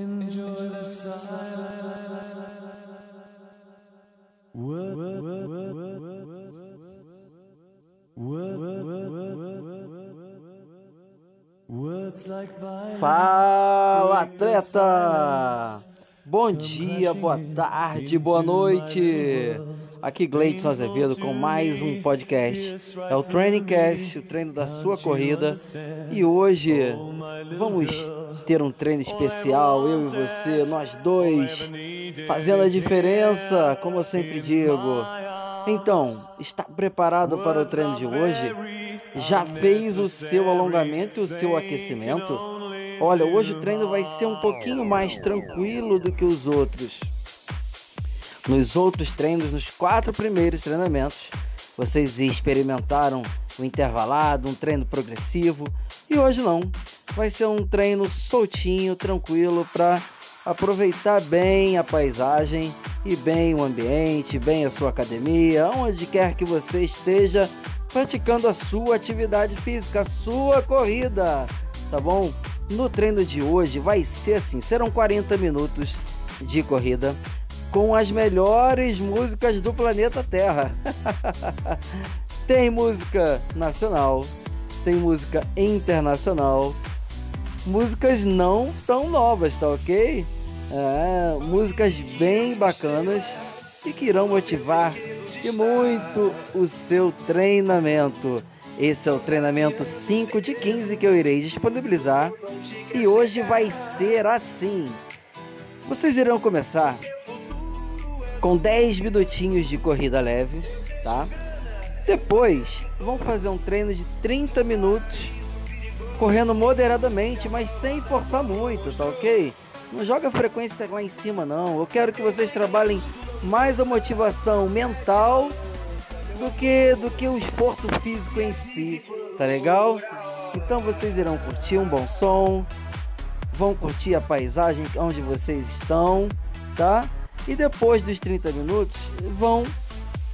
Enjoy the. Fala, atleta! Bom dia, boa tarde, boa noite. Aqui Gleidson Azevedo com mais um podcast. É o Training Cast, o treino da sua corrida. E hoje vamos ter um treino especial, eu e você, nós dois, fazendo a diferença, como eu sempre digo. Então, está preparado para o treino de hoje? Já fez o seu alongamento e o seu aquecimento? Olha, hoje o treino vai ser um pouquinho mais tranquilo do que os outros. Nos outros treinos, nos quatro primeiros treinamentos, vocês experimentaram o intervalado, um treino progressivo, e hoje não. Vai ser um treino soltinho, tranquilo para aproveitar bem a paisagem e bem o ambiente, bem a sua academia, onde quer que você esteja praticando a sua atividade física, a sua corrida, tá bom? No treino de hoje vai ser assim, serão 40 minutos de corrida com as melhores músicas do planeta Terra. tem música nacional, tem música internacional, músicas não tão novas, tá ok? É, músicas bem bacanas e que irão motivar e muito o seu treinamento. Esse é o treinamento 5 de 15 que eu irei disponibilizar e hoje vai ser assim. Vocês irão começar com 10 minutinhos de corrida leve, tá? Depois vão fazer um treino de 30 minutos correndo moderadamente, mas sem forçar muito, tá ok? Não joga a frequência lá em cima não. Eu quero que vocês trabalhem mais a motivação mental do que do que o esforço físico em si, tá legal? Então vocês irão curtir um bom som, vão curtir a paisagem onde vocês estão, tá? E depois dos 30 minutos vão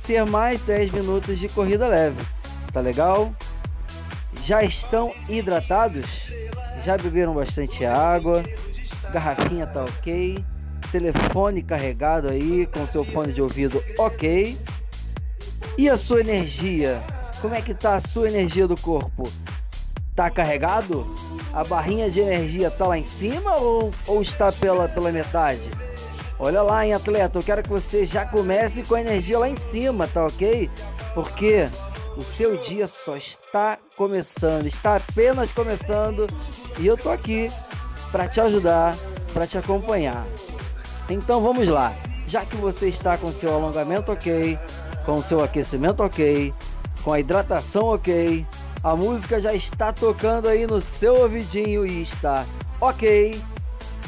ter mais 10 minutos de corrida leve, tá legal? Já estão hidratados? Já beberam bastante água? Garrafinha tá ok? telefone carregado aí, com seu fone de ouvido ok. E a sua energia? Como é que tá a sua energia do corpo? Tá carregado? A barrinha de energia tá lá em cima ou, ou está pela, pela metade? Olha lá, hein, atleta, eu quero que você já comece com a energia lá em cima, tá ok? Porque o seu dia só está começando, está apenas começando e eu tô aqui para te ajudar, para te acompanhar. Então vamos lá. Já que você está com seu alongamento ok, com seu aquecimento ok, com a hidratação ok, a música já está tocando aí no seu ouvidinho e está ok.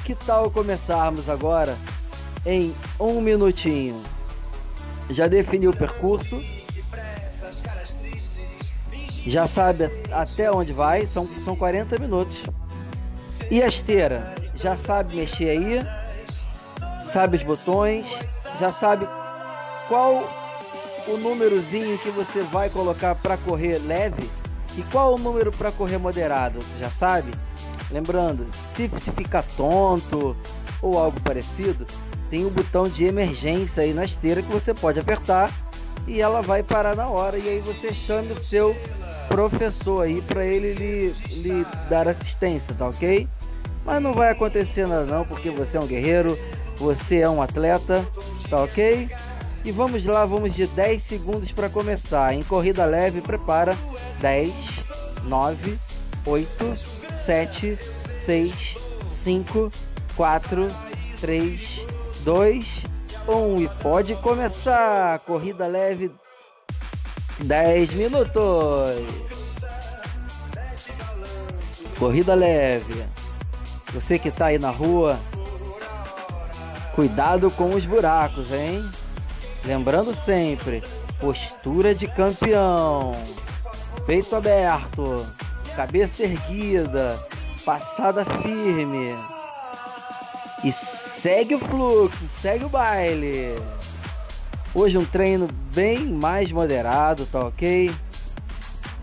Que tal começarmos agora em um minutinho? Já definiu o percurso? Já sabe até onde vai? São, são 40 minutos. E a esteira? Já sabe mexer aí? sabe os botões, já sabe qual o númerozinho que você vai colocar para correr leve e qual o número para correr moderado, já sabe? Lembrando, se, se ficar tonto ou algo parecido, tem um botão de emergência aí na esteira que você pode apertar e ela vai parar na hora e aí você chame o seu professor aí para ele lhe, lhe dar assistência, tá ok? Mas não vai acontecer nada não, porque você é um guerreiro, você é um atleta, tá ok? E vamos lá, vamos de 10 segundos para começar. Em corrida leve, prepara. 10, 9, 8, 7, 6, 5, 4, 3, 2, 1. E pode começar. Corrida leve, 10 minutos. Corrida leve. Você que está aí na rua, Cuidado com os buracos, hein? Lembrando sempre, postura de campeão. Peito aberto, cabeça erguida, passada firme. E segue o fluxo, segue o baile. Hoje um treino bem mais moderado, tá ok?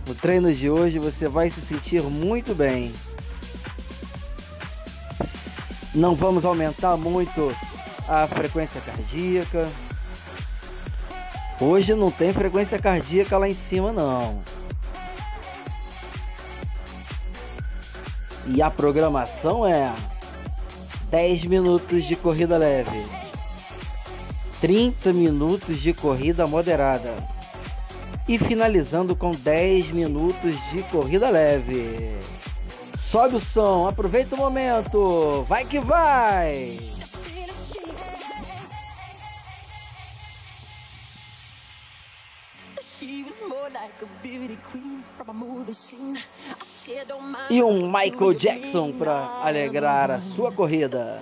No treino de hoje você vai se sentir muito bem. Não vamos aumentar muito a frequência cardíaca. Hoje não tem frequência cardíaca lá em cima não. E a programação é 10 minutos de corrida leve, 30 minutos de corrida moderada e finalizando com 10 minutos de corrida leve. Sobe o som, aproveita o momento, vai que vai! E um Michael Jackson para alegrar a sua corrida.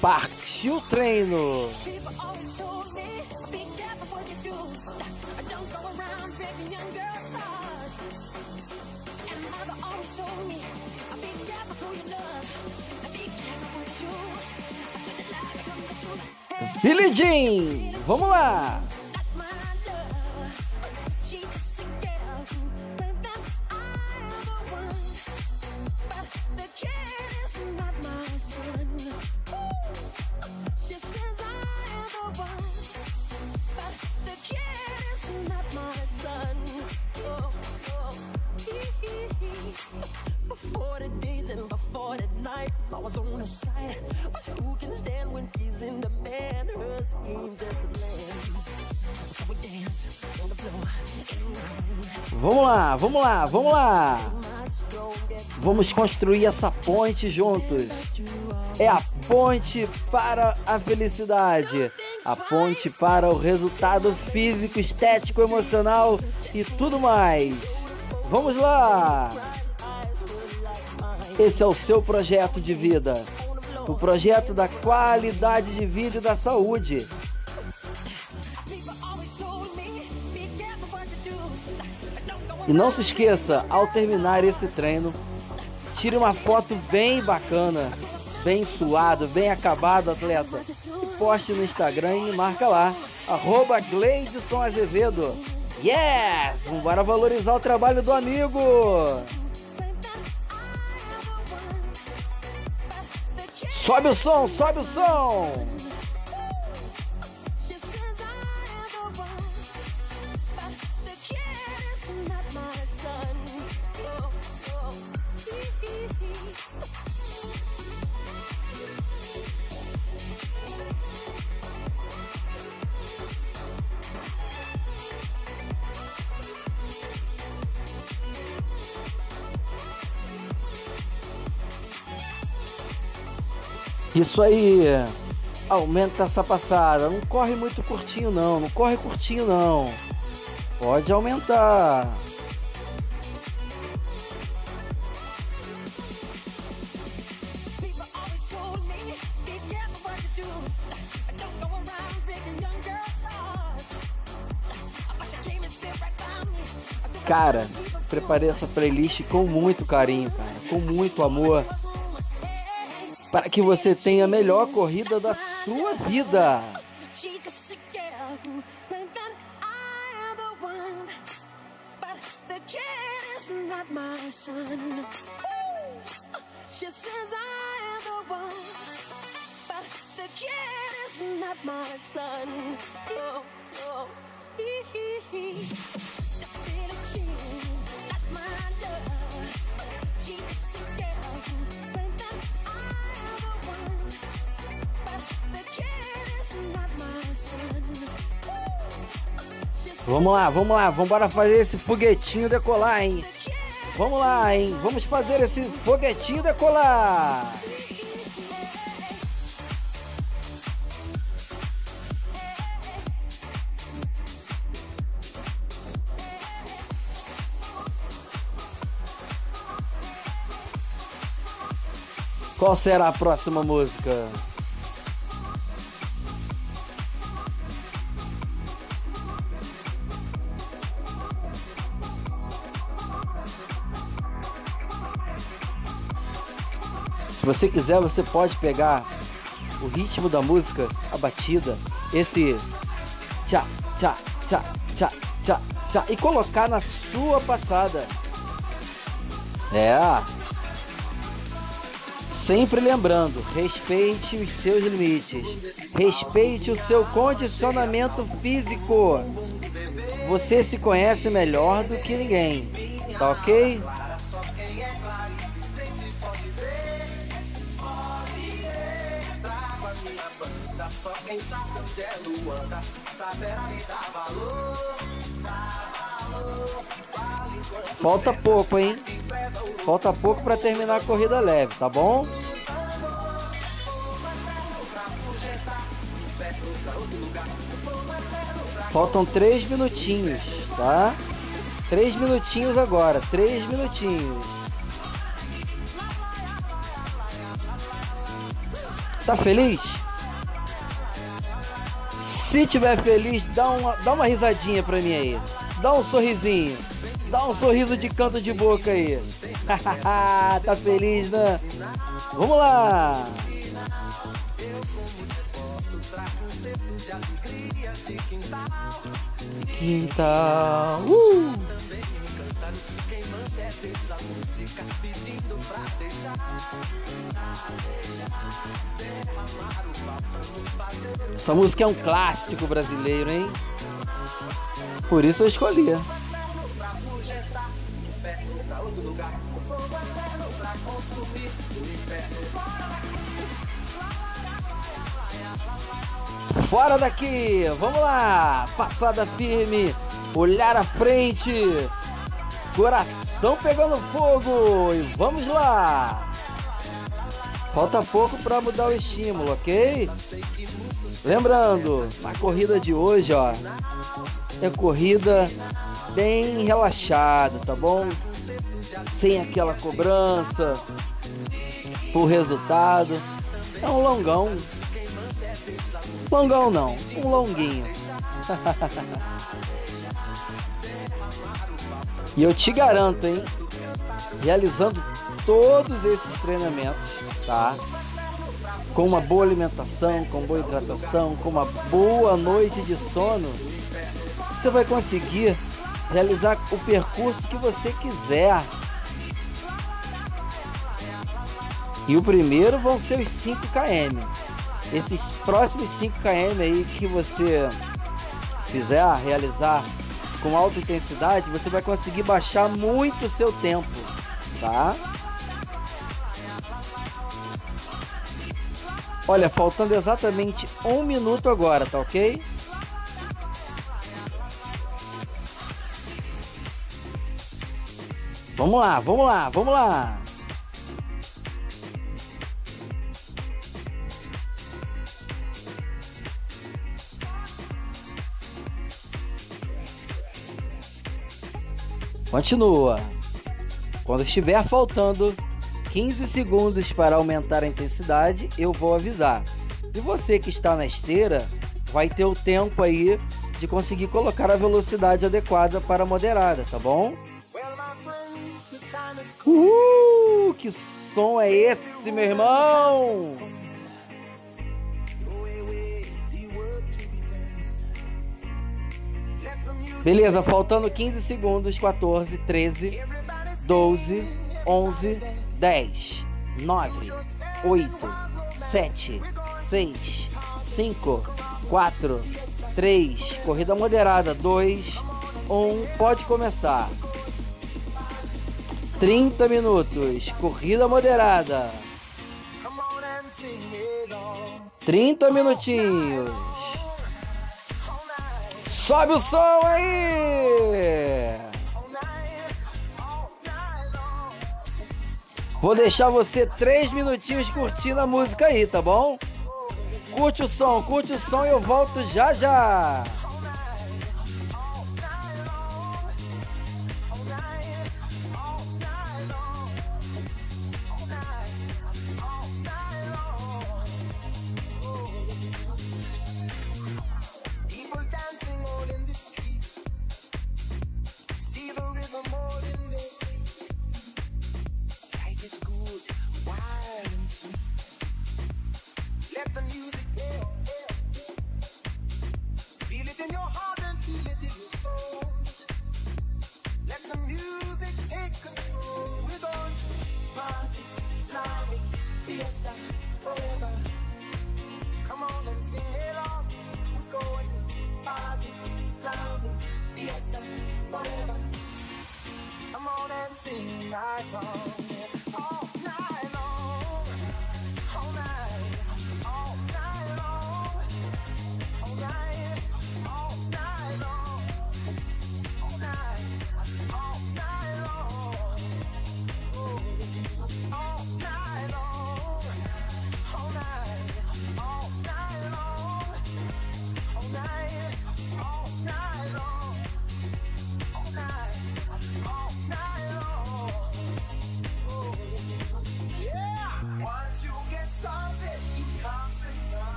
Partiu o treino. Billy Jean, vamos lá! Vamos lá, vamos lá, vamos lá. Vamos construir essa ponte juntos. É a ponte para a felicidade, a ponte para o resultado físico, estético, emocional e tudo mais. Vamos lá! Esse é o seu projeto de vida, o projeto da qualidade de vida e da saúde. E não se esqueça, ao terminar esse treino, tire uma foto bem bacana, bem suado, bem acabado, atleta. E poste no Instagram e me marca lá, arroba Gleidson Azevedo. Yes! Vamos valorizar o trabalho do amigo! Sobe o som, sobe o som! Isso aí. Aumenta essa passada. Não corre muito curtinho não. Não corre curtinho não. Pode aumentar. Cara, preparei essa playlist com muito carinho, cara, com muito amor para que você tenha a melhor corrida da sua vida. Vamos lá, vamos lá, vamos embora fazer esse foguetinho decolar, hein? Vamos lá, hein? Vamos fazer esse foguetinho decolar. Qual será a próxima música? Você quiser, você pode pegar o ritmo da música, a batida, esse tchá, tchá, tchá, tchá, tchá, tchá, e colocar na sua passada. É. Sempre lembrando, respeite os seus limites. Respeite o seu condicionamento físico. Você se conhece melhor do que ninguém. Tá ok? Quem sabe onde é Luanda Saberá lhe dar valor Falta pouco, hein? Falta pouco para terminar a corrida leve, tá bom? Faltam três minutinhos, tá? Três minutinhos agora, três minutinhos. Tá feliz? Se tiver feliz, dá uma, dá uma risadinha pra mim aí. Dá um sorrisinho. Dá um sorriso de canto de boca aí. tá feliz, né? Vamos lá! Quintal. Uh! Essa música é um clássico brasileiro, hein? Por isso eu escolhi. Fora daqui, vamos lá, passada firme, olhar à frente, coração pegando fogo e vamos lá. Falta pouco para mudar o estímulo, ok? Lembrando, a corrida de hoje, ó, é corrida bem relaxada, tá bom? Sem aquela cobrança por resultado. É um longão. Longão não, um longuinho. e eu te garanto, hein? Realizando todos esses treinamentos, tá? Com uma boa alimentação, com boa hidratação, com uma boa noite de sono, você vai conseguir realizar o percurso que você quiser. E o primeiro vão ser os 5 km. Esses próximos 5 km aí que você fizer realizar com alta intensidade, você vai conseguir baixar muito o seu tempo, tá? Olha, faltando exatamente um minuto agora, tá ok? Vamos lá, vamos lá, vamos lá. Continua. Quando estiver faltando 15 segundos para aumentar a intensidade, eu vou avisar. E você que está na esteira vai ter o tempo aí de conseguir colocar a velocidade adequada para moderada, tá bom? Uh, que som é esse, meu irmão? Beleza, faltando 15 segundos, 14, 13, 12, 11, 10, 9, 8, 7, 6, 5, 4, 3, corrida moderada, 2, 1, pode começar. 30 minutos, corrida moderada. 30 minutinhos. Sobe o som aí! Vou deixar você três minutinhos curtindo a música aí, tá bom? Curte o som, curte o som e eu volto já já.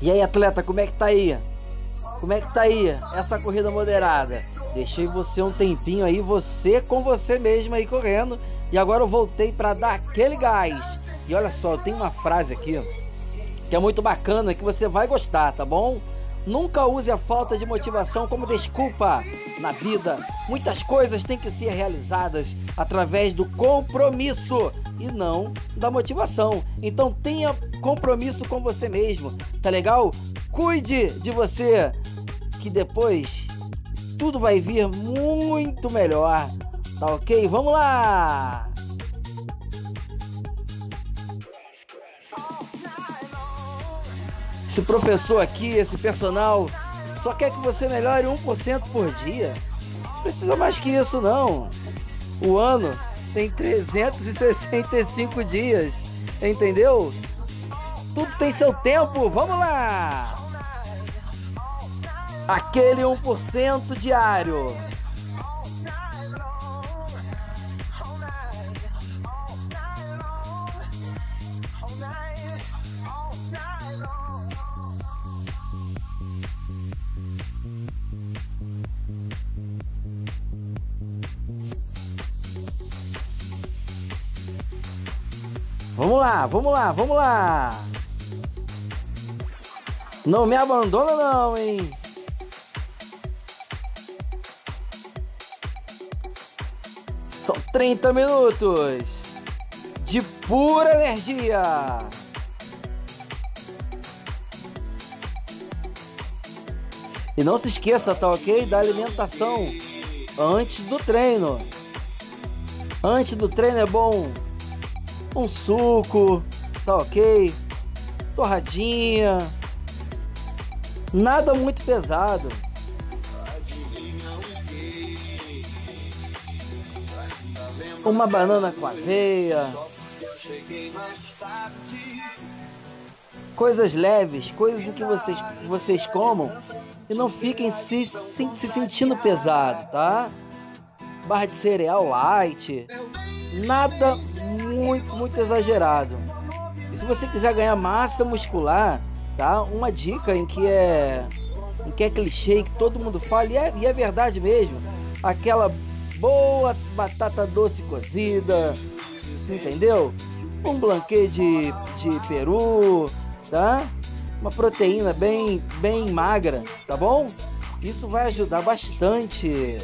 E aí, atleta, como é que tá aí? Como é que tá aí essa corrida moderada? Deixei você um tempinho aí, você com você mesmo aí correndo. E agora eu voltei para dar aquele gás. E olha só, tem uma frase aqui que é muito bacana, que você vai gostar, tá bom? Nunca use a falta de motivação como desculpa na vida. Muitas coisas têm que ser realizadas através do compromisso e não da motivação. Então tenha compromisso com você mesmo, tá legal? Cuide de você, que depois tudo vai vir muito melhor, tá ok? Vamos lá! Esse professor aqui, esse personal, só quer que você melhore 1% por dia. Não precisa mais que isso, não. O ano tem 365 dias, entendeu? Tudo tem seu tempo, vamos lá! Aquele 1% diário. Vamos lá, vamos lá, vamos lá. Não me abandona não, hein? São 30 minutos de pura energia. E não se esqueça, tá ok? Da alimentação antes do treino. Antes do treino é bom um suco, tá ok? Torradinha. Nada muito pesado. Uma banana com aveia. Coisas leves, coisas que vocês, vocês comam e não fiquem se, se, se sentindo pesado, tá? Barra de cereal light. Nada muito, muito exagerado. E se você quiser ganhar massa muscular, tá? Uma dica em que é em que é clichê que todo mundo fala e é, e é verdade mesmo. Aquela boa batata doce cozida, entendeu? Um blanquê de, de peru, tá? Uma proteína bem bem magra, tá bom? Isso vai ajudar bastante.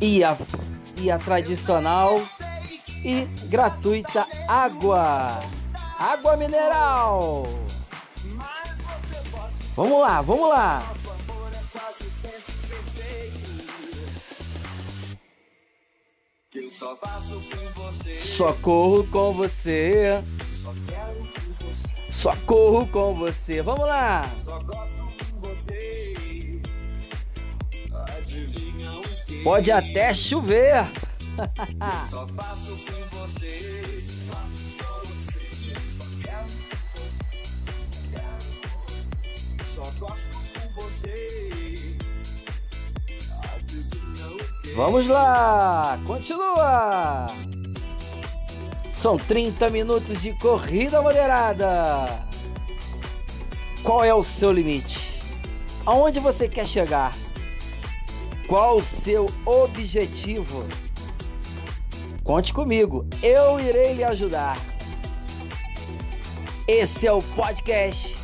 E a, e a tradicional e gratuita água. Água mineral. Vamos lá, vamos lá. Eu só faço com você, Só corro com você. só quero com você, Só corro com você. Vamos lá. só gosto com você. Adivinha o que? Pode até chover. Só faço com você, só gosto você. Vamos lá. Continua. São 30 minutos de corrida moderada. Qual é o seu limite? Aonde você quer chegar? Qual o seu objetivo? Conte comigo, eu irei lhe ajudar. Esse é o podcast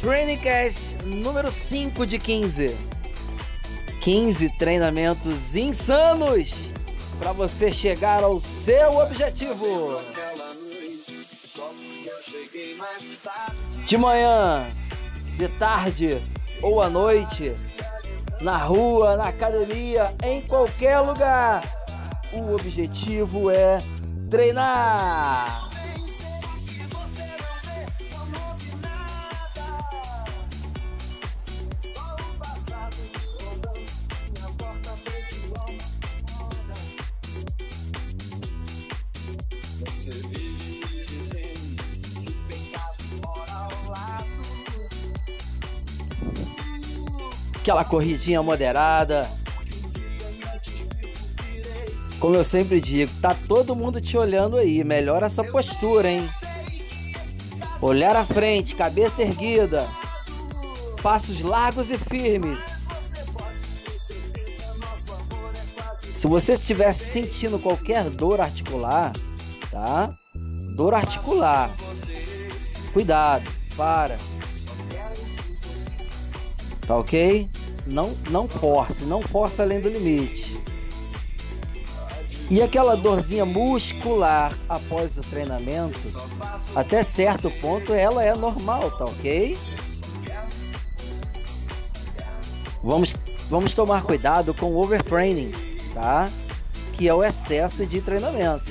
Trainingcast número 5 de 15. 15 treinamentos insanos para você chegar ao seu objetivo. De manhã, de tarde ou à noite, na rua, na academia, em qualquer lugar. O objetivo é treinar. Aquela corridinha moderada. Como eu sempre digo, tá todo mundo te olhando aí. Melhora essa postura, hein? Olhar à frente, cabeça erguida. Passos largos e firmes. Se você estiver sentindo qualquer dor articular, tá? Dor articular. Cuidado, para. Tá ok? Não, não force, não force além do limite. E aquela dorzinha muscular após o treinamento, até certo ponto ela é normal, tá ok? Vamos, vamos tomar cuidado com o overtraining, tá? Que é o excesso de treinamento.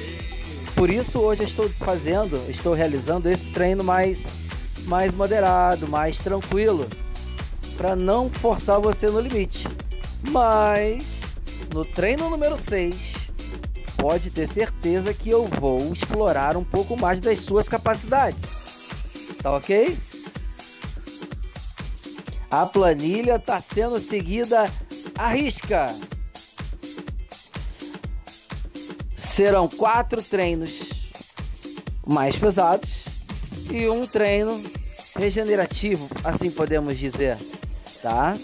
Por isso hoje eu estou fazendo, estou realizando esse treino mais, mais moderado, mais tranquilo, para não forçar você no limite. Mas no treino número 6, pode ter certeza que eu vou explorar um pouco mais das suas capacidades. Tá ok? A planilha está sendo seguida à risca. Serão quatro treinos mais pesados e um treino regenerativo, assim podemos dizer, tá?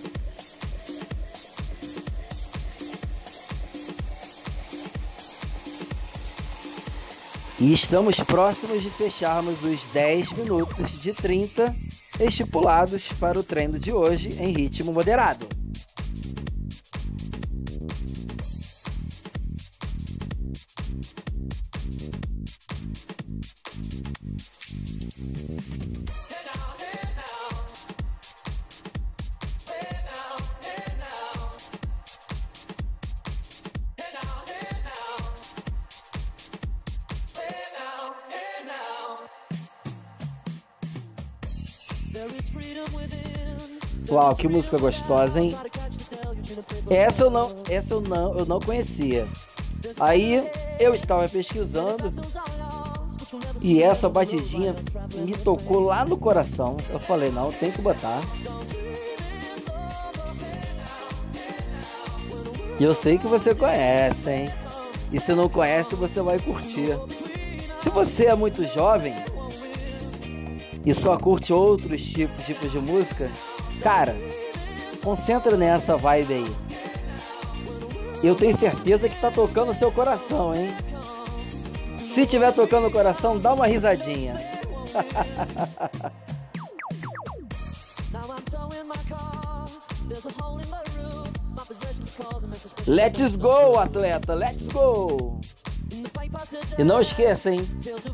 E estamos próximos de fecharmos os 10 minutos de 30 estipulados para o treino de hoje em ritmo moderado. Que música gostosa, hein? Essa eu não, essa eu não, eu não conhecia. Aí eu estava pesquisando e essa batidinha me tocou lá no coração. Eu falei, não, tem que botar. E eu sei que você conhece, hein? E se não conhece, você vai curtir. Se você é muito jovem e só curte outros tipos, tipos de música, cara, concentra nessa vibe aí. Eu tenho certeza que tá tocando o seu coração, hein? Se tiver tocando o coração, dá uma risadinha. Let's go, atleta, let's go! E não esqueça, hein?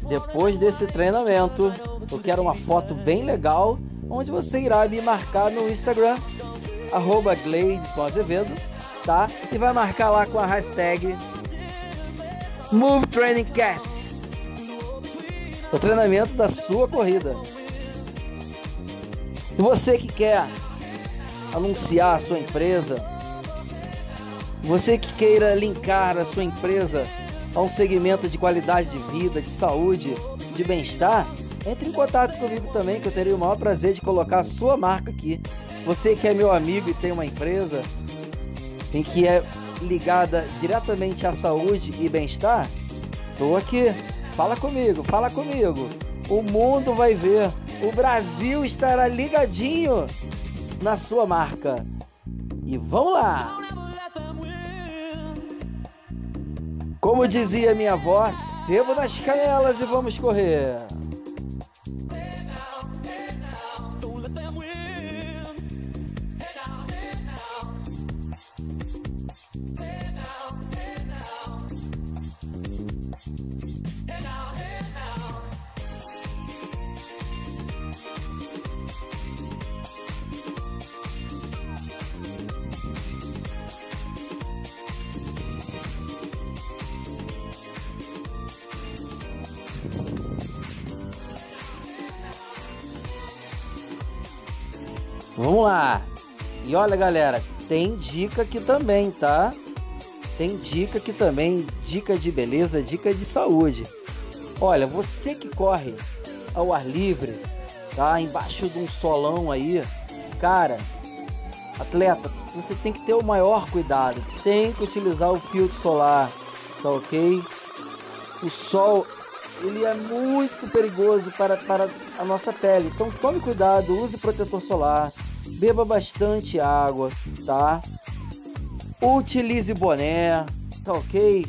Depois desse treinamento, eu quero uma foto bem legal, onde você irá me marcar no Instagram, arroba Gleidson Azevedo, tá? E vai marcar lá com a hashtag Move Training Cast. O treinamento da sua corrida. Você que quer anunciar a sua empresa, você que queira linkar a sua empresa a um segmento de qualidade de vida, de saúde, de bem-estar, entre em contato comigo também, que eu teria o maior prazer de colocar a sua marca aqui. Você que é meu amigo e tem uma empresa em que é ligada diretamente à saúde e bem-estar, estou aqui. Fala comigo, fala comigo. O mundo vai ver. O Brasil estará ligadinho na sua marca. E vamos lá! Como dizia minha avó, sebo nas canelas e vamos correr. Vamos lá. E olha, galera, tem dica aqui também, tá? Tem dica aqui também, dica de beleza, dica de saúde. Olha, você que corre ao ar livre, tá? Embaixo de um solão aí, cara, atleta, você tem que ter o maior cuidado. Tem que utilizar o filtro solar, tá ok? O sol, ele é muito perigoso para, para a nossa pele. Então tome cuidado, use protetor solar, beba bastante água, tá? Utilize boné, tá ok?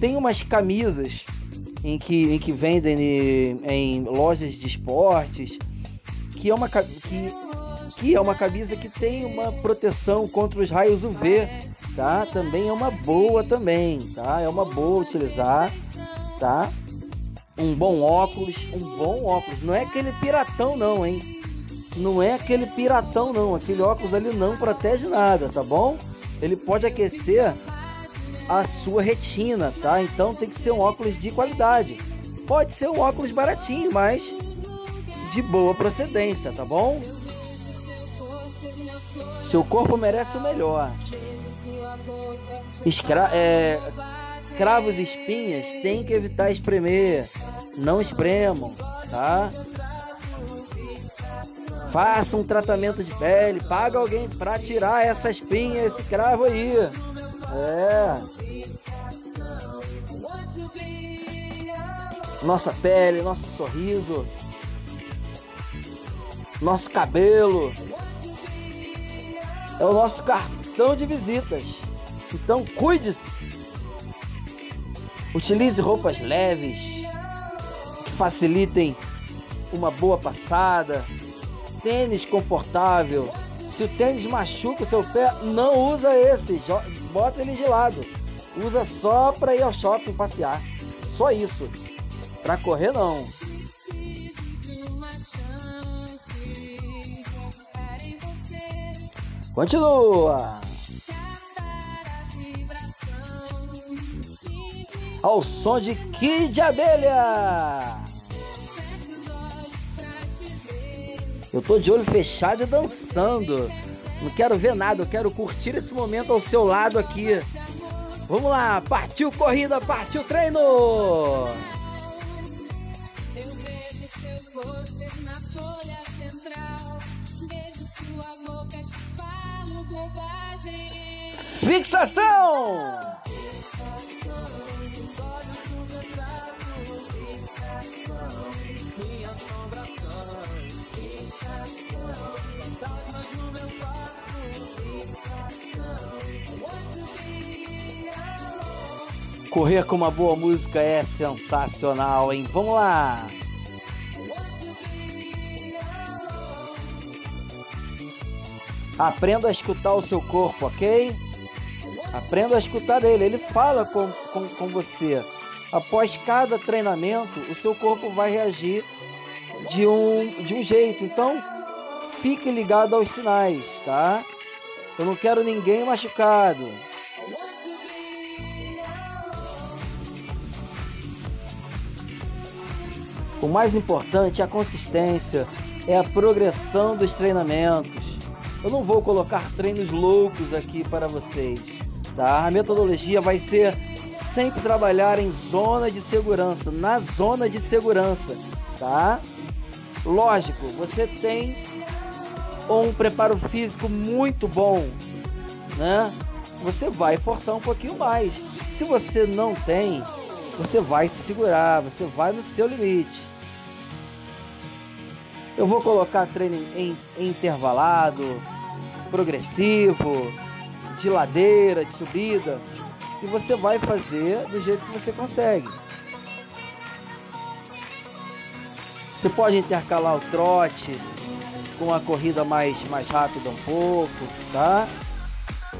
Tem umas camisas em que, em que vendem em, lojas de esportes que é uma que, que é uma camisa que tem uma proteção contra os raios UV, tá? Também é uma boa também, tá? É uma boa utilizar, tá? Um bom óculos, um bom óculos. Não é aquele piratão não, hein? Não é aquele piratão não. Aquele óculos ali não protege nada, tá bom? Ele pode aquecer a sua retina, tá? Então tem que ser um óculos de qualidade. Pode ser um óculos baratinho, mas de boa procedência, tá bom? Seu corpo merece o melhor. Escra é, cravos e espinhas tem que evitar espremer. Não espremam, tá? Faça um tratamento de pele, paga alguém pra tirar essa espinha, esse cravo aí. É. Nossa pele, nosso sorriso, nosso cabelo. É o nosso cartão de visitas. Então cuide-se. Utilize roupas leves que facilitem uma boa passada. Tênis confortável. Se o tênis machuca o seu pé, não usa esse. Bota ele de lado. Usa só para ir ao shopping passear. Só isso. Para correr não. Continua. Ao som de Kid Abelha. Eu tô de olho fechado e dançando. Não quero ver nada, eu quero curtir esse momento ao seu lado aqui. Vamos lá, partiu corrida, partiu treino! Eu vejo seu pôster na folha central. Vejo sua boca, te falo bobagem. Fixação! Correr com uma boa música é sensacional, hein? Vamos lá! Aprenda a escutar o seu corpo, ok? Aprenda a escutar ele. Ele fala com, com, com você. Após cada treinamento, o seu corpo vai reagir de um, de um jeito. Então, fique ligado aos sinais, tá? Eu não quero ninguém machucado. O mais importante é a consistência, é a progressão dos treinamentos. Eu não vou colocar treinos loucos aqui para vocês, tá? A metodologia vai ser sempre trabalhar em zona de segurança, na zona de segurança, tá? Lógico, você tem um preparo físico muito bom, né? Você vai forçar um pouquinho mais. Se você não tem, você vai se segurar, você vai no seu limite. Eu vou colocar treino em, intervalado, progressivo, de ladeira, de subida, e você vai fazer do jeito que você consegue. Você pode intercalar o trote com a corrida mais, mais rápida um pouco, tá?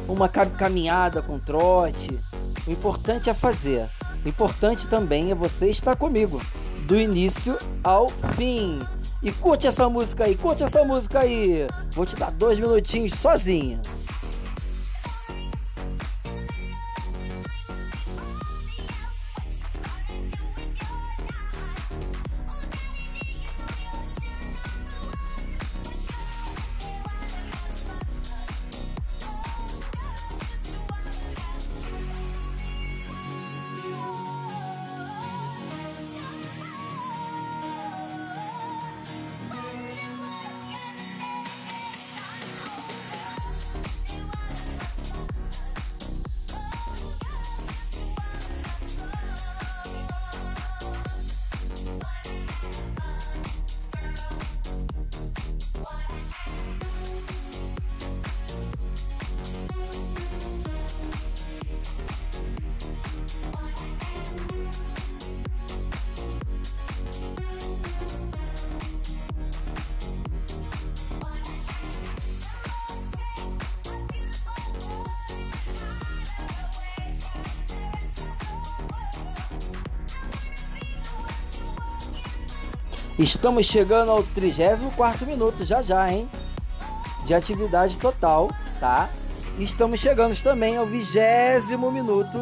Uma ca- caminhada com trote. O importante é fazer. O importante também é você estar comigo, do início ao fim. E curte essa música aí, curte essa música aí. Vou te dar dois minutinhos sozinha. Estamos chegando ao 34 minuto já já, hein? De atividade total, tá? E estamos chegando também ao vigésimo minuto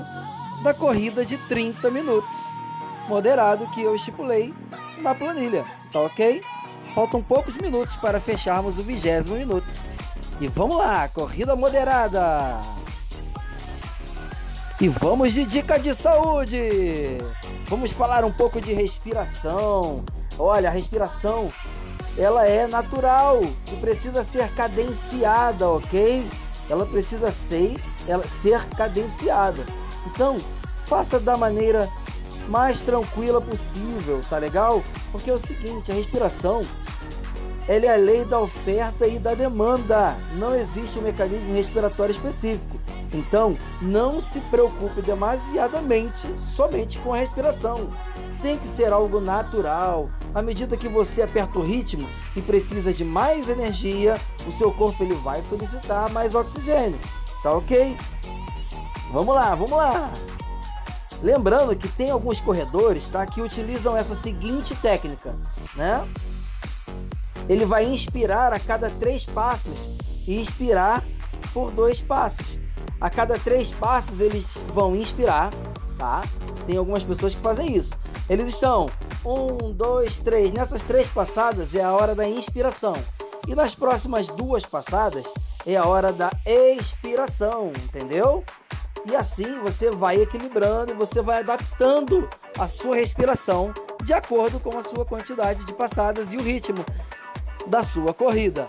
da corrida de 30 minutos. Moderado que eu estipulei na planilha, tá ok? Faltam poucos minutos para fecharmos o vigésimo minuto. E vamos lá, corrida moderada! E vamos de dica de saúde! Vamos falar um pouco de respiração. Olha, a respiração ela é natural e precisa ser cadenciada, ok? Ela precisa ser, ela ser cadenciada. Então, faça da maneira mais tranquila possível, tá legal? Porque é o seguinte, a respiração ela é a lei da oferta e da demanda. Não existe um mecanismo respiratório específico. Então, não se preocupe demasiadamente somente com a respiração. Tem que ser algo natural. À medida que você aperta o ritmo e precisa de mais energia, o seu corpo ele vai solicitar mais oxigênio. Tá ok? Vamos lá, vamos lá. Lembrando que tem alguns corredores, tá, que utilizam essa seguinte técnica, né? Ele vai inspirar a cada três passos e expirar por dois passos. A cada três passos eles vão inspirar, tá? Tem algumas pessoas que fazem isso. Eles estão um, dois, três. Nessas três passadas é a hora da inspiração. E nas próximas duas passadas é a hora da expiração, entendeu? E assim você vai equilibrando e você vai adaptando a sua respiração de acordo com a sua quantidade de passadas e o ritmo da sua corrida.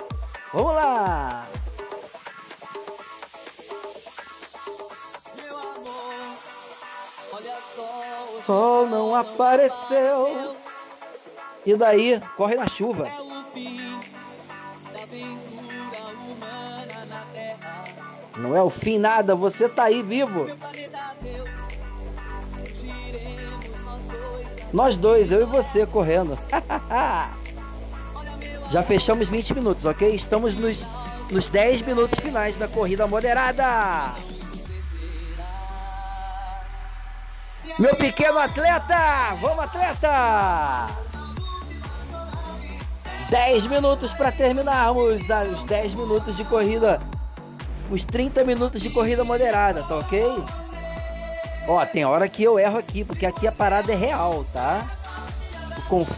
Vamos lá! Meu amor, olha só, o Sol não apareceu. E daí, corre na chuva. é o fim da aventura humana na Terra. Não é o fim nada, você tá aí vivo. Nós dois, eu e você, correndo. Já fechamos 20 minutos, ok? Estamos nos, nos 10 minutos finais da corrida moderada. Meu pequeno atleta! Vamos, atleta! 10 minutos para terminarmos ah, os 10 minutos de corrida. Os 30 minutos de corrida moderada, tá ok? Ó, tem hora que eu erro aqui, porque aqui a parada é real, tá?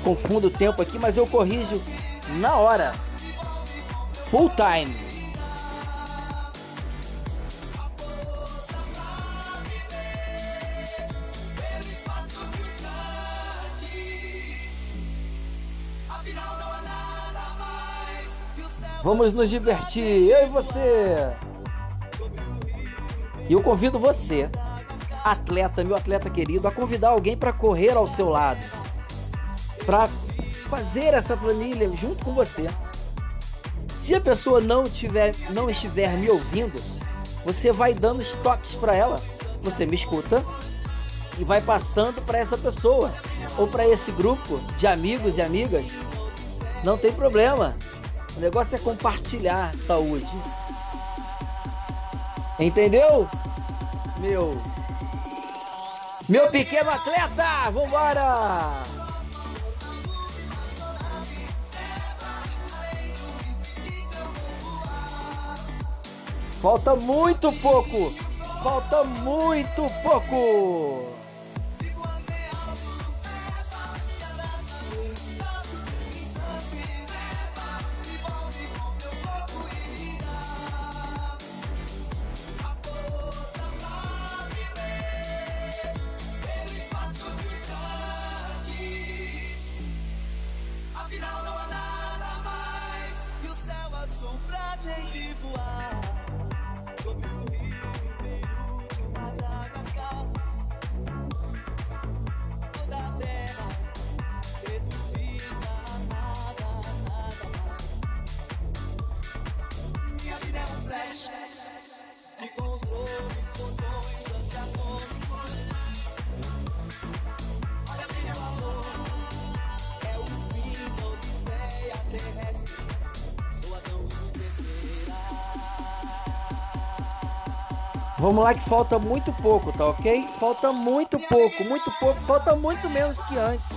Confundo o tempo aqui, mas eu corrijo na hora. Full time. Vamos nos divertir, eu e você. E eu convido você, atleta, meu atleta querido, a convidar alguém para correr ao seu lado, para fazer essa planilha junto com você. Se a pessoa não tiver, não estiver me ouvindo, você vai dando os toques para ela. Você me escuta e vai passando para essa pessoa ou para esse grupo de amigos e amigas. Não tem problema. O negócio é compartilhar saúde. Entendeu? Meu. Meu pequeno atleta! Vambora! Falta muito pouco! Falta muito pouco! Vamos lá que falta muito pouco, tá ok? Falta muito pouco, muito pouco, falta muito menos que antes.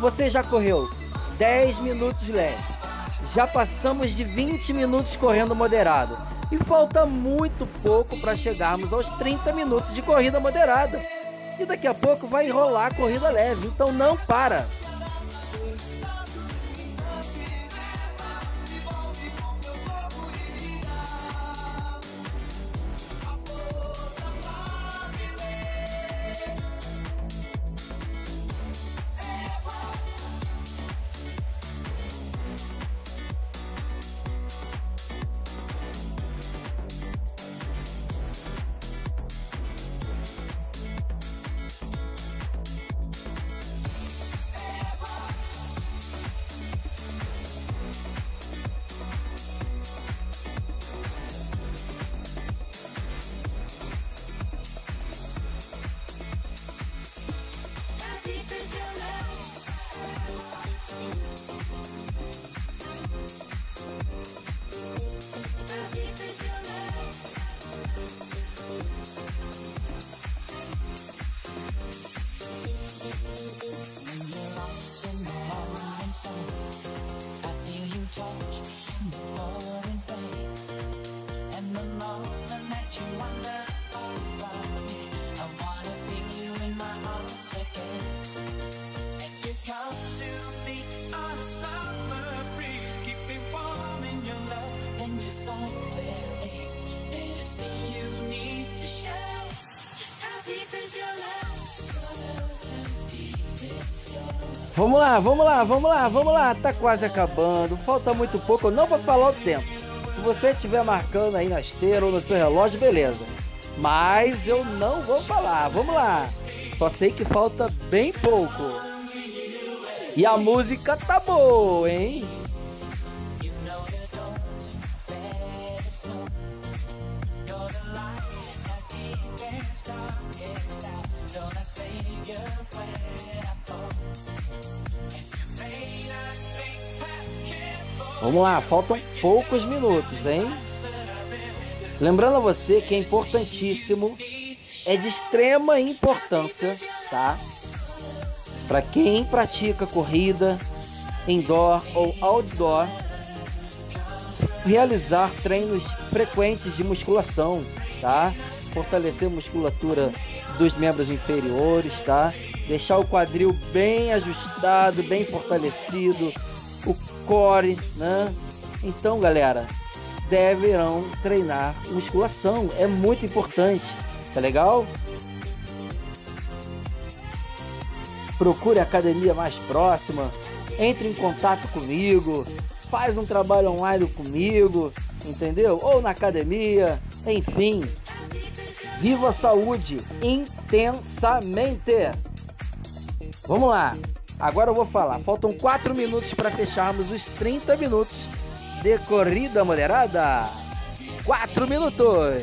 Você já correu 10 minutos leve. Já passamos de 20 minutos correndo moderado. E falta muito pouco para chegarmos aos 30 minutos de corrida moderada. E daqui a pouco vai rolar a corrida leve, então não para. Vamos lá, vamos lá, vamos lá, vamos lá. Tá quase acabando. Falta muito pouco. Eu não vou falar o tempo. Se você estiver marcando aí na esteira ou no seu relógio, beleza. Mas eu não vou falar. Vamos lá. Só sei que falta bem pouco. E a música tá boa, hein? Vamos lá, faltam poucos minutos, hein? Lembrando a você que é importantíssimo, é de extrema importância, tá? Para quem pratica corrida, indoor ou outdoor, realizar treinos frequentes de musculação, tá? Fortalecer a musculatura dos membros inferiores, tá? Deixar o quadril bem ajustado, bem fortalecido, o core, né? Então, galera, deverão treinar musculação, é muito importante, tá legal? Procure a academia mais próxima, entre em contato comigo, faz um trabalho online comigo, entendeu? Ou na academia, enfim. Viva a saúde intensamente! Vamos lá, agora eu vou falar. Faltam 4 minutos para fecharmos os 30 minutos de corrida moderada. 4 minutos!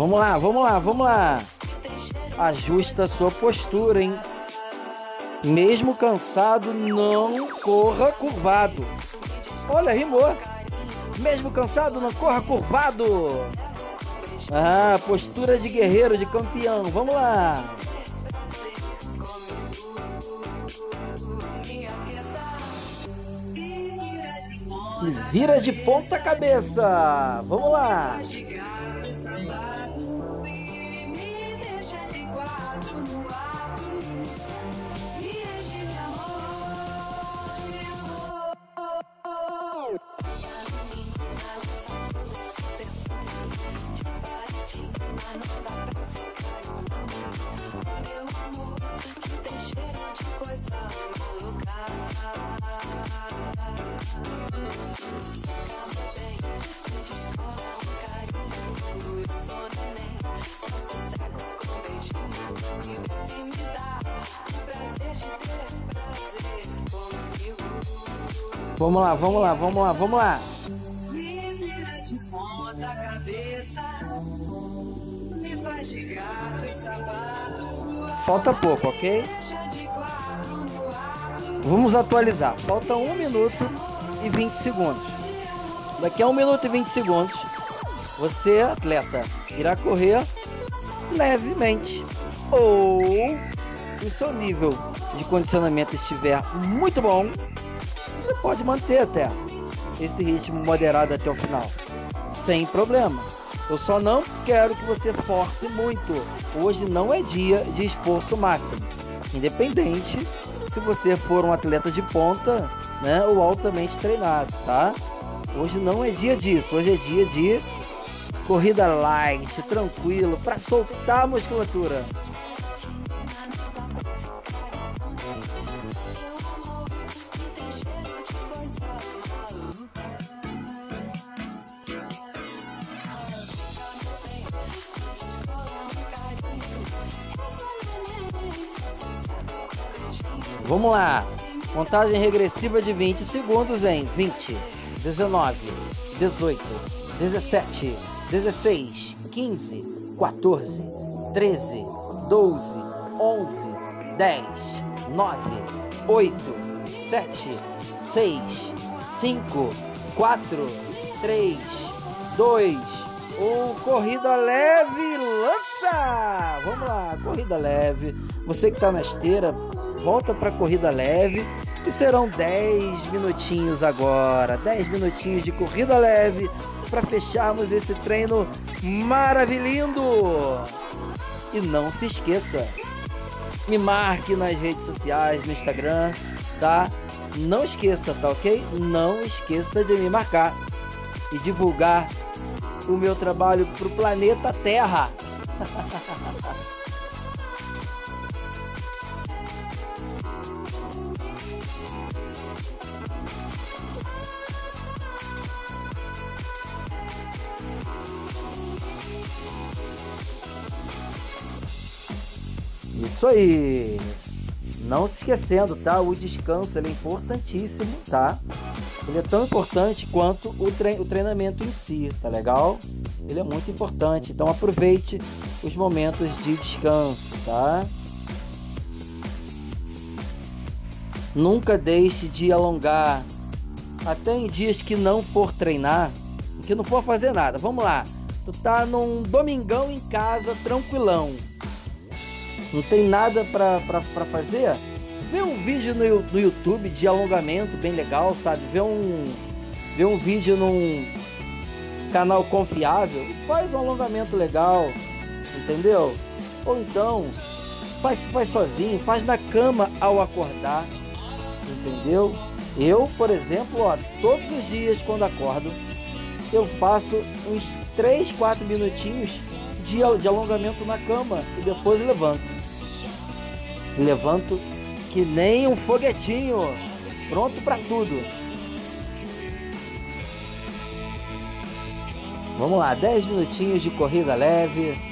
Vamos lá, vamos lá, vamos lá. Ajusta sua postura, hein? Mesmo cansado, não corra curvado. Olha, rimou. Mesmo cansado, não corra curvado. Ah, postura de guerreiro, de campeão. Vamos lá. Vira de ponta cabeça. Vamos lá. Vamos lá, vamos lá, vamos lá, vamos lá. Me vira de ponta cabeça, me faz de gato e sapato, Falta pouco, ok? Vamos atualizar. Falta 1 minuto e 20 segundos. Daqui a 1 minuto e 20 segundos, você, atleta, irá correr levemente. Ou, se o seu nível de condicionamento estiver muito bom, você pode manter até esse ritmo moderado até o final. Sem problema. Eu só não quero que você force muito. Hoje não é dia de esforço máximo. Independente se você for um atleta de ponta, né, ou altamente treinado, tá? Hoje não é dia disso. Hoje é dia de corrida light, tranquilo, para soltar a musculatura. Vamos lá. Contagem regressiva de 20 segundos em 20, 19, 18, 17, 16, 15, 14, 13, 12, 11, 10, 9, 8, 7, 6, 5, 4, 3, 2, 1. Corrida leve, lança! Vamos lá, corrida leve. Você que está na esteira, volta para corrida leve. E serão 10 minutinhos agora, 10 minutinhos de corrida leve para fecharmos esse treino maravilhindo. E não se esqueça, me marque nas redes sociais, no Instagram, tá? Não esqueça, tá ok? Não esqueça de me marcar e divulgar o meu trabalho pro planeta Terra. Isso aí. Não se esquecendo, tá? O descanso é importantíssimo, tá? Ele é tão importante quanto o, tre o treinamento em si, tá legal? Ele é muito importante, então aproveite os momentos de descanso, tá? Nunca deixe de alongar, até em dias que não for treinar, que não for fazer nada. Vamos lá, tu tá num domingão em casa, tranquilão não tem nada pra fazer, vê um vídeo no, no YouTube de alongamento bem legal, sabe? Vê um, vê um vídeo num canal confiável faz um alongamento legal, entendeu? Ou então, faz, faz sozinho, faz na cama ao acordar, entendeu? Eu, por exemplo, ó, todos os dias quando acordo, eu faço uns 3, 4 minutinhos de, de alongamento na cama e depois levanto. Levanto que nem um foguetinho, pronto para tudo. Vamos lá, 10 minutinhos de corrida leve.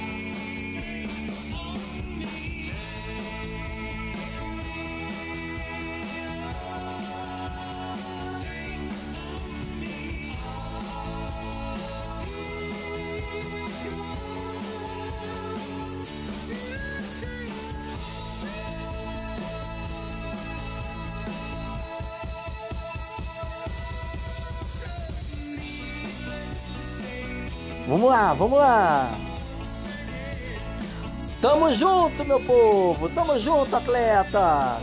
Vamos lá, vamos lá. Tamo junto, meu povo. Tamo junto, atleta.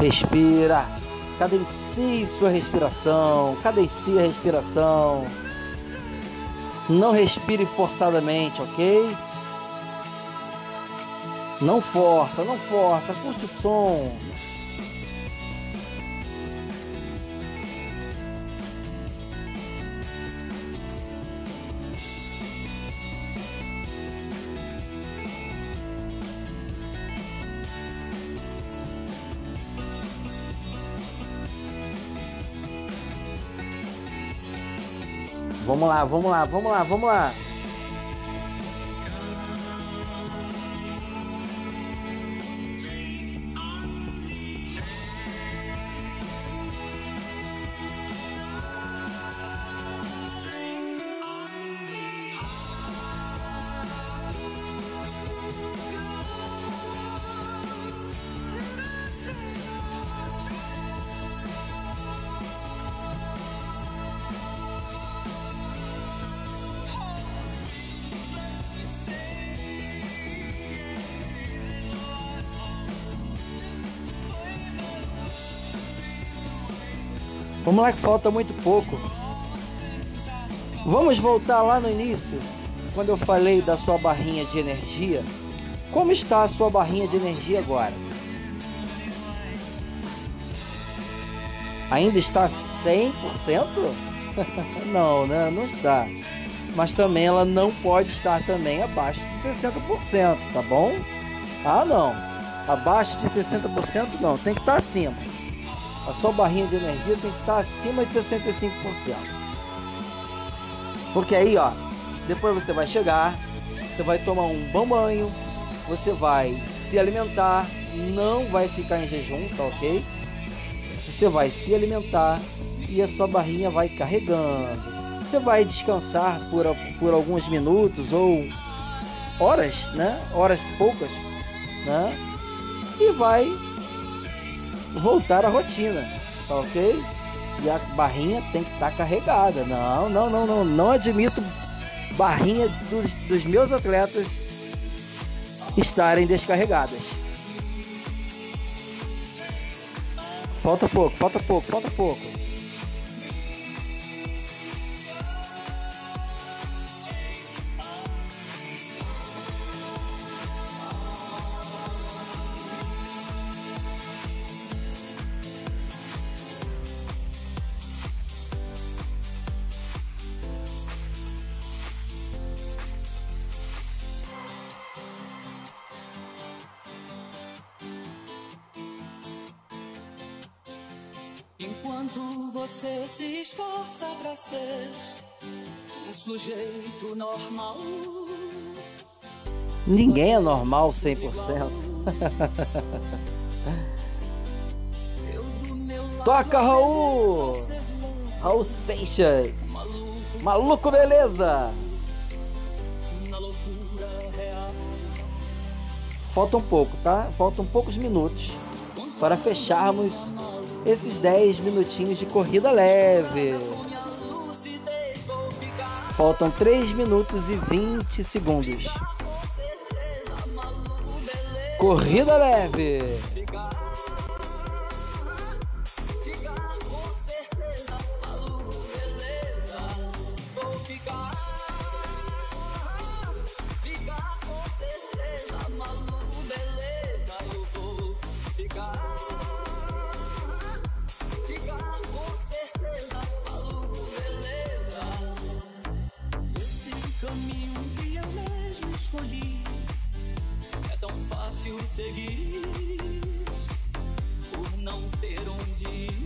Respira. Cadencie sua respiração. Cadencie a respiração. Não respire forçadamente, ok? Não força, não força. Curte o som. Vamos lá, vamos lá, vamos lá, vamos lá. Vamos lá que falta muito pouco. Vamos voltar lá no início, quando eu falei da sua barrinha de energia. Como está a sua barrinha de energia agora? Ainda está 100%? não, né? Não está. Mas também ela não pode estar também abaixo de 60%, tá bom? Ah, não. Abaixo de 60% não, tem que estar acima. A sua barrinha de energia tem que estar acima de 65%. Porque aí, ó, depois você vai chegar, você vai tomar um bom banho, você vai se alimentar, não vai ficar em jejum, tá ok? Você vai se alimentar e a sua barrinha vai carregando. Você vai descansar por, por alguns minutos ou horas, né? Horas poucas, né? E vai voltar à rotina, tá ok? E a barrinha tem que estar carregada. Não, não, não, não, não admito barrinha dos, dos meus atletas estarem descarregadas. Falta pouco, falta pouco, falta pouco. Se esforça pra ser um sujeito normal. Ninguém é normal 100%. Eu do meu lado Toca, Raul! Raul Seixas. Maluco, beleza? na loucura real. Falta um pouco, tá? Faltam poucos minutos para fecharmos esses 10 minutinhos de corrida leve. Faltam 3 minutos e 20 segundos. Corrida leve. Seguir por não ter onde ir.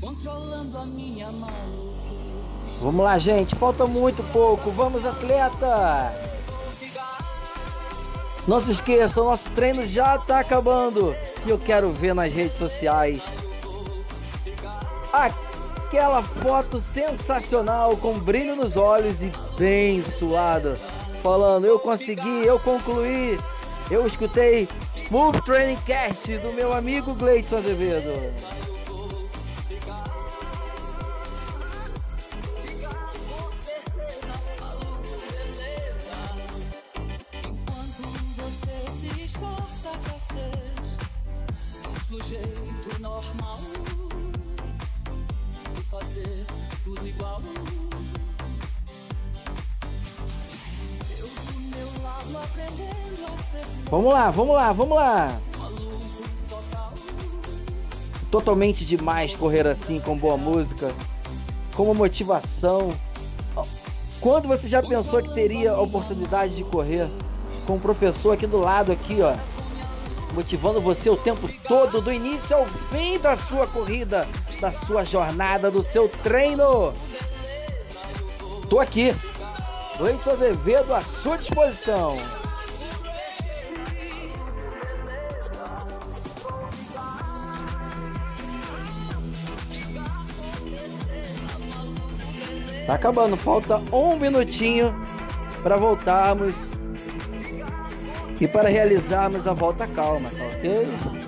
controlando a minha maluquice. Vamos lá, gente. Falta muito pouco. Vamos, atleta! Não se esqueçam, nosso treino já tá acabando. E eu quero ver nas redes sociais aquela foto sensacional com brilho nos olhos e bem suado. Falando, eu consegui, eu concluí. Eu escutei Move Training Cast do meu amigo Gleidson Azevedo. Sujeito normal e fazer tudo igual. Vamos lá, vamos lá, vamos lá. Totalmente demais correr assim com boa música, com uma motivação. Quando você já pensou que teria a oportunidade de correr com um professor aqui do lado aqui, ó, motivando você o tempo todo, do início ao fim da sua corrida, da sua jornada, do seu treino? Tô aqui, Leite Azevedo à sua disposição. Tá acabando, falta um minutinho para voltarmos e para realizarmos a volta calma, tá ok?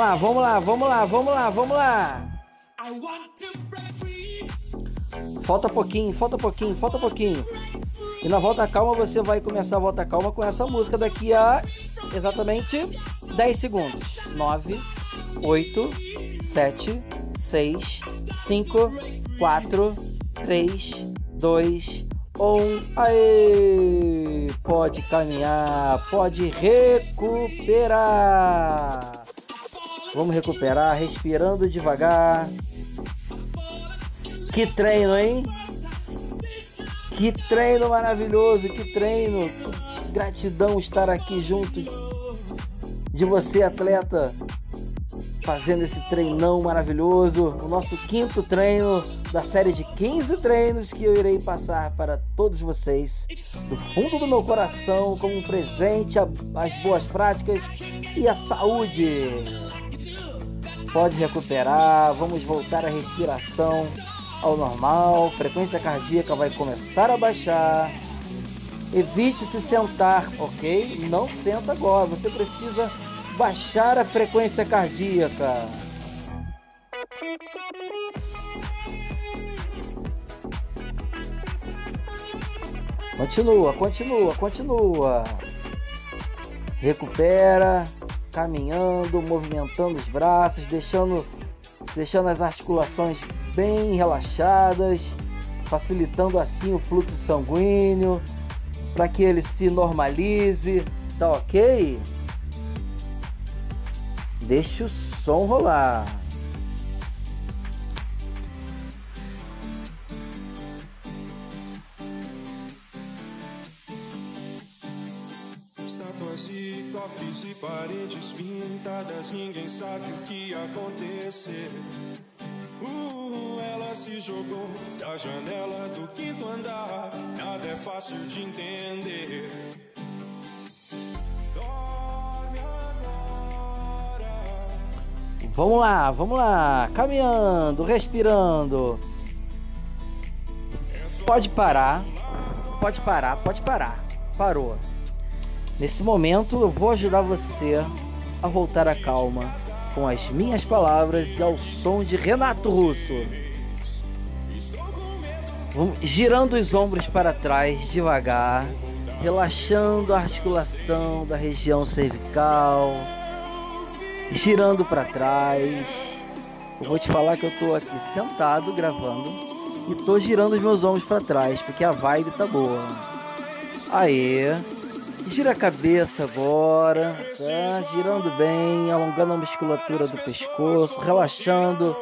Lá, vamos lá, vamos lá, vamos lá, vamos lá. Falta pouquinho, falta pouquinho, falta pouquinho. E na volta calma você vai começar a volta calma com essa música daqui a exatamente 10 segundos. 9, 8, 7, 6, 5, 4, 3, 2, 1. Aê! Pode caminhar, pode recuperar. Vamos recuperar, respirando devagar. Que treino, hein? Que treino maravilhoso, que treino. Que gratidão estar aqui junto de você, atleta, fazendo esse treinão maravilhoso. O nosso quinto treino da série de 15 treinos que eu irei passar para todos vocês do fundo do meu coração como um presente as boas práticas e a saúde. Pode recuperar, vamos voltar à respiração ao normal, frequência cardíaca vai começar a baixar. Evite se sentar, ok? Não senta agora, você precisa baixar a frequência cardíaca. Continua, continua, continua. Recupera, caminhando, movimentando os braços, deixando, deixando as articulações bem relaxadas, facilitando assim o fluxo sanguíneo para que ele se normalize, tá ok? Deixa o som rolar. Paredes pintadas, ninguém sabe o que acontecer. Uh, ela se jogou da janela do quinto andar, nada é fácil de entender. Vamos lá, vamos lá, caminhando, respirando. Pode parar, pode parar, pode parar. Parou. Nesse momento eu vou ajudar você a voltar à calma com as minhas palavras e ao som de Renato Russo. Girando os ombros para trás devagar, relaxando a articulação da região cervical, girando para trás, Eu vou te falar que eu tô aqui sentado gravando e tô girando os meus ombros para trás, porque a vibe tá boa. Aê. Gira a cabeça agora, tá? Girando bem, alongando a musculatura do pescoço, relaxando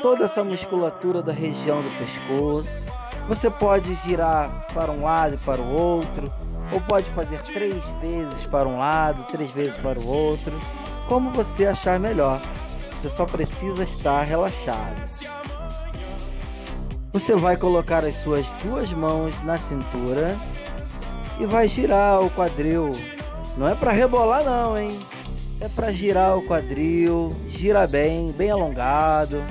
toda essa musculatura da região do pescoço. Você pode girar para um lado e para o outro, ou pode fazer três vezes para um lado, três vezes para o outro, como você achar melhor. Você só precisa estar relaxado. Você vai colocar as suas duas mãos na cintura e vai girar o quadril. Não é para rebolar não, hein? É para girar o quadril, gira bem, bem alongado.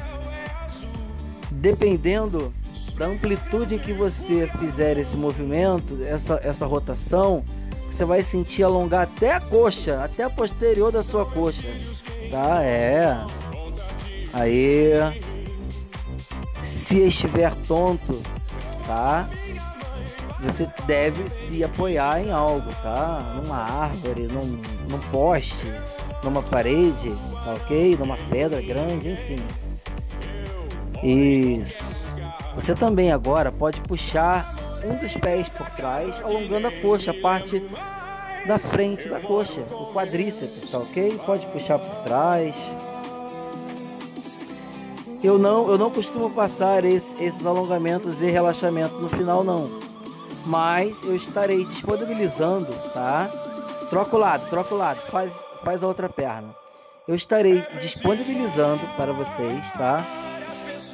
Dependendo da amplitude que você fizer esse movimento, essa, essa rotação, você vai sentir alongar até a coxa, até a posterior da sua coxa. Tá? É. Aí. Se estiver tonto, tá? Você deve se apoiar em algo, tá? Numa árvore, num, num poste, numa parede, tá ok? Numa pedra grande, enfim. Isso. Você também agora pode puxar um dos pés por trás, alongando a coxa, a parte da frente da coxa, o quadríceps, tá ok? Pode puxar por trás. Eu não, eu não costumo passar esse- esses alongamentos e relaxamento no final não, mas eu estarei disponibilizando, tá? Troca o lado, troca o lado, faz, faz a outra perna. Eu estarei disponibilizando para vocês, tá?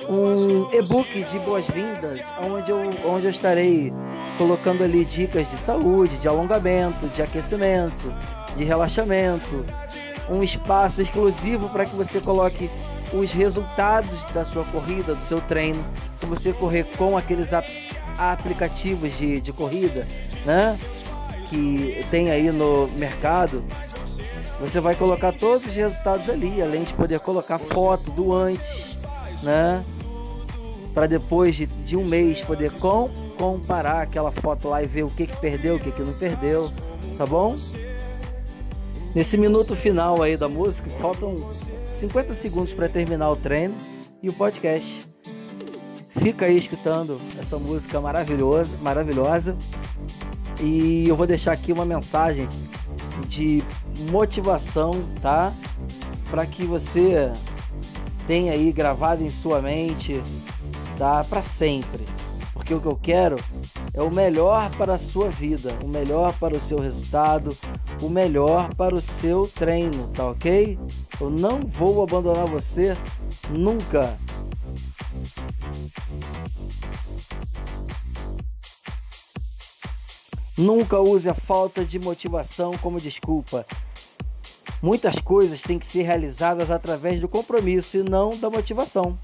um e-book de boas-vindas, onde eu, onde eu estarei colocando ali dicas de saúde, de alongamento, de aquecimento, de relaxamento, um espaço exclusivo para que você coloque os resultados da sua corrida, do seu treino. Se você correr com aqueles ap- aplicativos de, de corrida, né? Que tem aí no mercado, você vai colocar todos os resultados ali, além de poder colocar foto do antes, né? Para depois de, de um mês poder com, comparar aquela foto lá e ver o que, que perdeu, o que, que não perdeu, tá bom? Nesse minuto final aí da música, faltam 50 segundos para terminar o treino e o podcast. Fica aí escutando essa música maravilhosa, maravilhosa. E eu vou deixar aqui uma mensagem de motivação, tá? Para que você tenha aí gravado em sua mente, tá? Para sempre. Porque o que eu quero é o melhor para a sua vida, o melhor para o seu resultado, o melhor para o seu treino, tá ok? Eu não vou abandonar você nunca. Nunca use a falta de motivação como desculpa. Muitas coisas têm que ser realizadas através do compromisso e não da motivação.